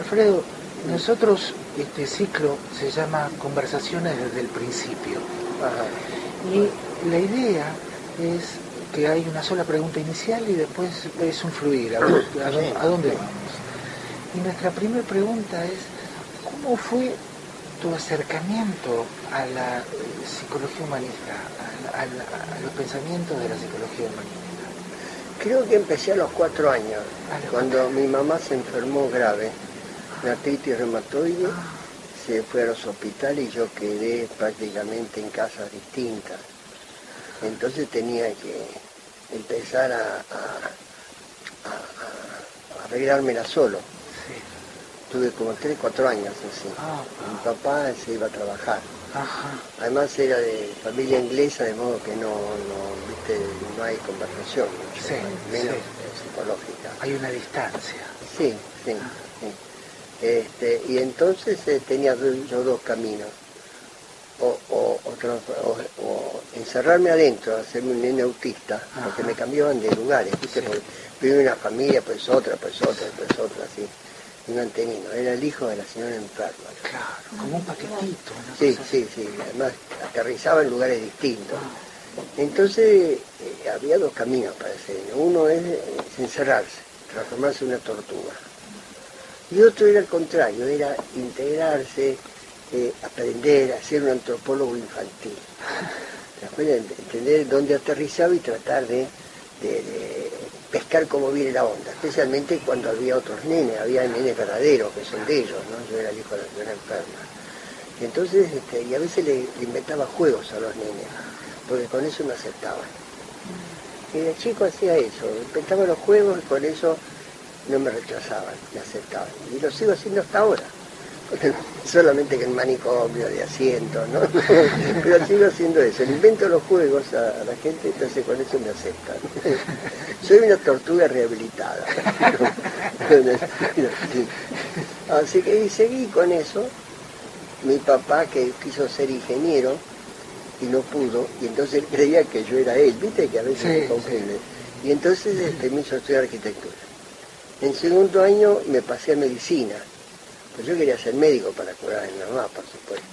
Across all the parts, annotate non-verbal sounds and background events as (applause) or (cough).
Alfredo, nosotros, este ciclo se llama Conversaciones desde el principio. Y la idea es que hay una sola pregunta inicial y después es un fluir, a, dónde vamos. Y nuestra primera pregunta es, ¿cómo fue tu acercamiento a la psicología humanista, a, los pensamientos de la psicología humanista? Creo que empecé a los cuatro años, cuando mi mamá se enfermó grave, de artritis reumatoide, se fue a los hospitales y yo quedé prácticamente en casas distintas. Entonces tenía que empezar a, arreglármela solo. Tuve como 3, 4 años así. Ah, Mi papá se iba a trabajar. Además era de familia inglesa, de modo que no, no, no hay conversación, menos psicológica. Hay una distancia. Sí, sí. Ah. Este, y entonces eh, tenía yo dos caminos. O, encerrarme adentro, hacerme un nene autista, porque me cambiaban de lugares, ¿viste? primero una familia, pues otra, pues otra, pues otra, así un antenino, era el hijo de la señora enferma. Claro, como un paquetito. sí, sí, sí, además aterrizaba en lugares distintos. Ah. Entonces eh, había dos caminos para ese niño. Uno es, encerrarse, transformarse en una tortuga. Y otro era el contrario, era integrarse, eh, aprender a ser un antropólogo infantil. Entender dónde aterrizaba y tratar de pescar cómo viene la onda, especialmente cuando había otros nenes, había nenes verdaderos que son de ellos, ¿no? Yo era el hijo de señora enferma. Y entonces, este, y a veces le, inventaba juegos a los nenes, porque con eso me aceptaban. Y el chico hacía eso, inventaba los juegos y con eso no me rechazaban, me aceptaban. Y lo sigo haciendo hasta ahora. (laughs) solamente que en manicomio, de asiento, ¿no? (laughs) Pero sigo haciendo eso, le invento los juegos a, la gente, entonces con eso me aceptan. (laughs) Soy una tortuga rehabilitada. Así que seguí con eso. Mi papá, que quiso ser ingeniero y no pudo, y entonces él creía que yo era él, viste que a veces se Y entonces este, me hizo estudiar arquitectura. En segundo año me pasé a medicina pues yo quería ser médico para curar a mi mamá, por supuesto.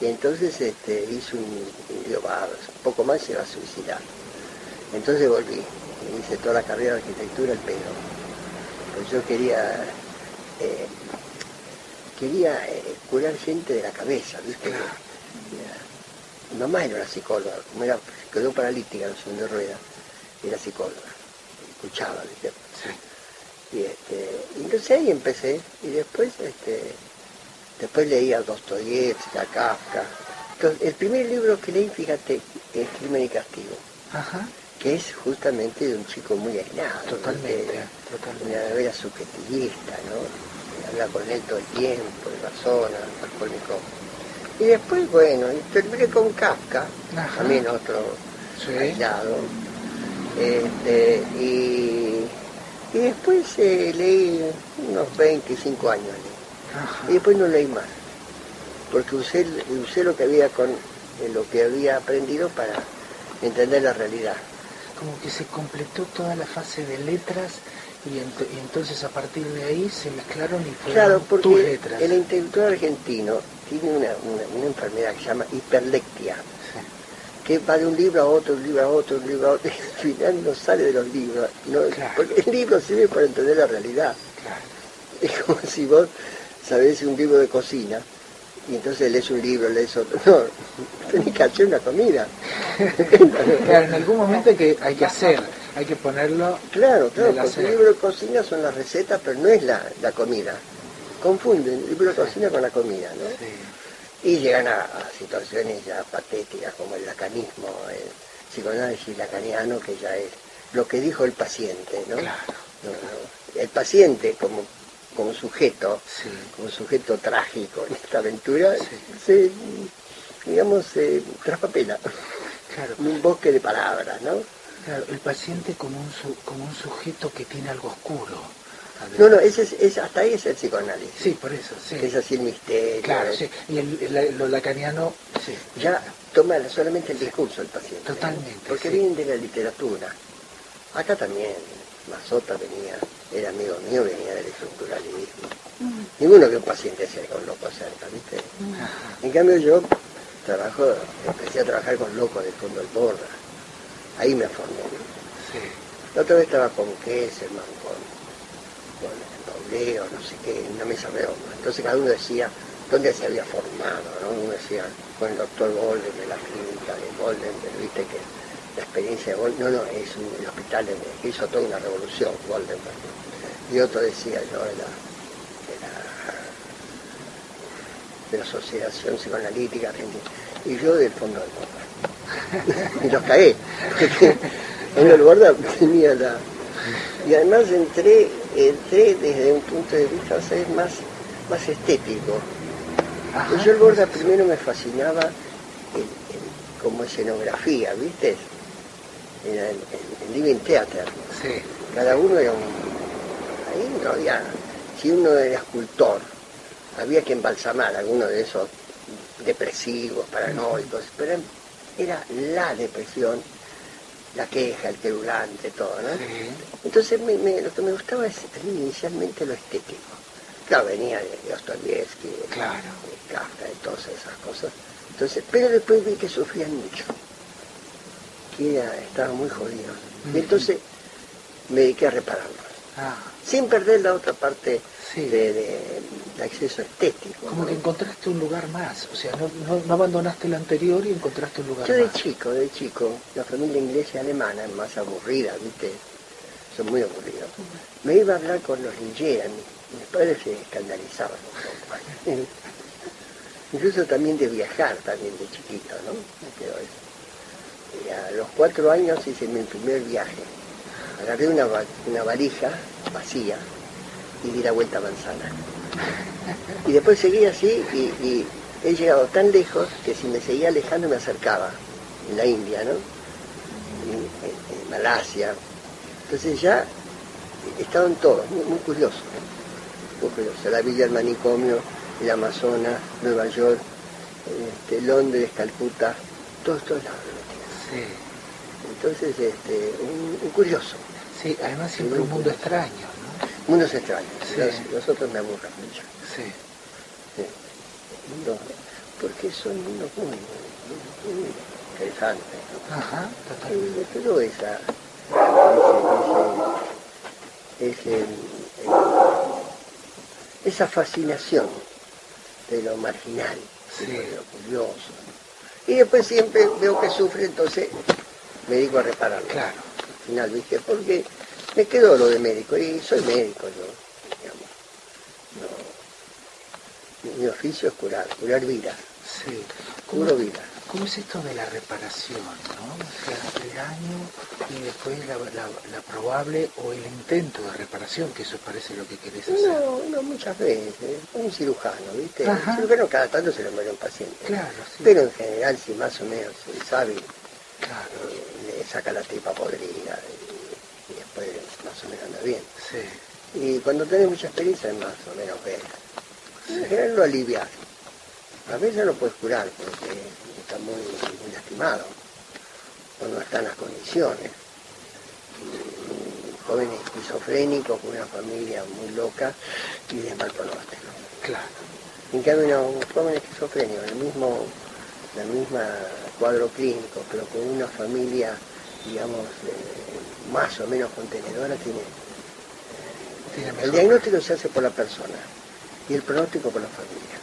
Y entonces este, hice un, digo, un poco más se va a suicidar. Entonces volví, hice toda la carrera de arquitectura el pedo. Pues yo quería, eh, quería eh, curar gente de la cabeza, ¿viste? Mi mamá era una psicóloga, como era, quedó paralítica en de rueda, era psicóloga, escuchaba, ¿viste? Y este, entonces ahí empecé, y después este, después leí a Dostoyevsky, a Kafka. el primer libro que leí, fíjate, es Crimen y Castigo. que es justamente de un chico muy aislado. Totalmente, totalmente. Una novela subjetivista, ¿no? Habla con él todo el tiempo, de persona, alcohólico. Y después, bueno, terminé con Kafka, también otro aislado. Este, y y después eh, leí unos 25 años Y después no leí más. Porque usé, usé lo que había con eh, lo que había aprendido para entender la realidad. Como que se completó toda la fase de letras y, entonces a partir de ahí se mezclaron y fueron claro, porque El intelectual argentino tiene una, enfermedad que se llama hiperlectia que va de un libro a otro, un libro a otro, un libro a otro, (laughs) y al final no sale de los libros, porque el libro sirve para entender la realidad. Es como si vos sabés un libro de cocina, y entonces lees un libro, lees otro. No, (laughs) tenés que hacer una comida. (laughs) claro, en algún momento hay que, hay que hacer, hay que ponerlo. Claro, claro, porque el libro de cocina son las recetas, pero no es la, la comida. Confunden el libro de cocina con la comida, ¿no? Sí y llegan a, situaciones ya patéticas como el lacanismo, el psicoanálisis lacaniano, que ya es lo que dijo el paciente, ¿no? el paciente como, como sujeto, como sujeto trágico en esta aventura, se, digamos, se traspapela claro. en un bosque de palabras, ¿no? Claro, el paciente como un, como un sujeto que tiene algo oscuro no, no, ese es, hasta ahí es el psicoanálisis. Sí, por eso, sí. Es así el misterio. Claro, sí. Y el, lo lacaniano, sí. Ya toma solamente el discurso del paciente. Totalmente. Porque vienen de la literatura. Acá también, Mazota venía, era amigo mío, venía del estructuralismo. Ninguno que un paciente sea con loco cerca, ¿viste? En cambio yo trabajo, empecé a trabajar con locos del fondo del borda. Ahí me formé. Sí. La otra vez estaba con Kesselman, con, con Dobleo, no sé qué, en una mesa redonda. Entonces cada uno decía dónde se había formado, ¿no? Uno decía con el doctor Golden de la clínica de Golden, viste que la experiencia de Golden, no, no, es un, el hospital que hizo toda una revolución, Golden. Y otro decía yo de la, de la, Asociación Psicoanalítica Argentina, y yo del fondo del mundo. (laughs) y los caí, en el guarda tenía la... Y además entré, entré desde un punto de vista más, más estético. Pues yo el Borda primero me fascinaba como escenografía, ¿viste? En el, Living Theater. Cada uno era un... Ahí no había... Si uno era escultor, había que embalsamar alguno de esos depresivos, paranoicos, pero era la depresión la queja, el querulante, todo, ¿no? Entonces lo que me gustaba es inicialmente lo estético. Claro, venía de Dostoyevsky, de, claro. de Kafka, de todas esas cosas. Entonces, pero después vi que sufrían mucho, que estaban muy jodidos. Y entonces me dediqué a repararlos. Ah. Sin perder la otra parte de, acceso estético. Como que encontraste un lugar más, o sea, no, abandonaste el anterior y encontraste un lugar Yo más. Yo de chico, de chico, la familia inglesa y alemana es más aburrida, ¿viste? Son muy aburridos. Me iba a hablar con los Lingera, mis, padres se escandalizaban (laughs) Incluso también de viajar, también de chiquito, ¿no? Y a los cuatro años hice mi primer viaje. Agarré una, una valija vacía y di la vuelta a manzana. Y después seguí así y, he llegado tan lejos que si me seguía alejando me acercaba, en la India, ¿no? En, Malasia. Entonces ya estaban todos, muy, muy curiosos, muy curiosos. La Villa del Manicomio, el Amazonas, Nueva York, este, Londres, Calcuta, todos, todos lados. Sí. Entonces, este, un, curioso. Sí, además siempre un mundo extraño. Mundos extraños. Nosotros me aburran mucho. Sí. porque son mundos muy, muy, interesantes. Ajá, totalmente. Pero esa, ese, esa fascinación de lo marginal, de lo curioso. Y después siempre veo que sufre, entonces me digo a repararlo. Claro. Al final, ¿viste? Porque me quedo lo de médico y soy médico yo, mi, oficio es curar, curar vidas. Sí. Curo vidas. ¿Cómo es esto de la reparación, no? O sea, el daño y después la, probable o el intento de reparación, que eso parece lo que querés hacer. No, no, muchas veces. Un cirujano, ¿viste? Un cirujano cada tanto se le muere un paciente. Claro, sí. Pero en general, si más o menos sabe, claro. Eh, le saca la tripa podrida y después más o menos anda bien. Y cuando tenés mucha experiencia es más o menos ver. En general lo alivias. A veces no puedes curar porque está muy, lastimado o no están las condiciones. Jóvenes esquizofrénicos con una familia muy loca y de mal pronóstico. Claro. En cambio, un joven esquizofrénico, el mismo, el mismo cuadro clínico, pero con una familia, digamos, más o menos contenedora tiene... el diagnóstico se hace por la persona y el pronóstico por la familia.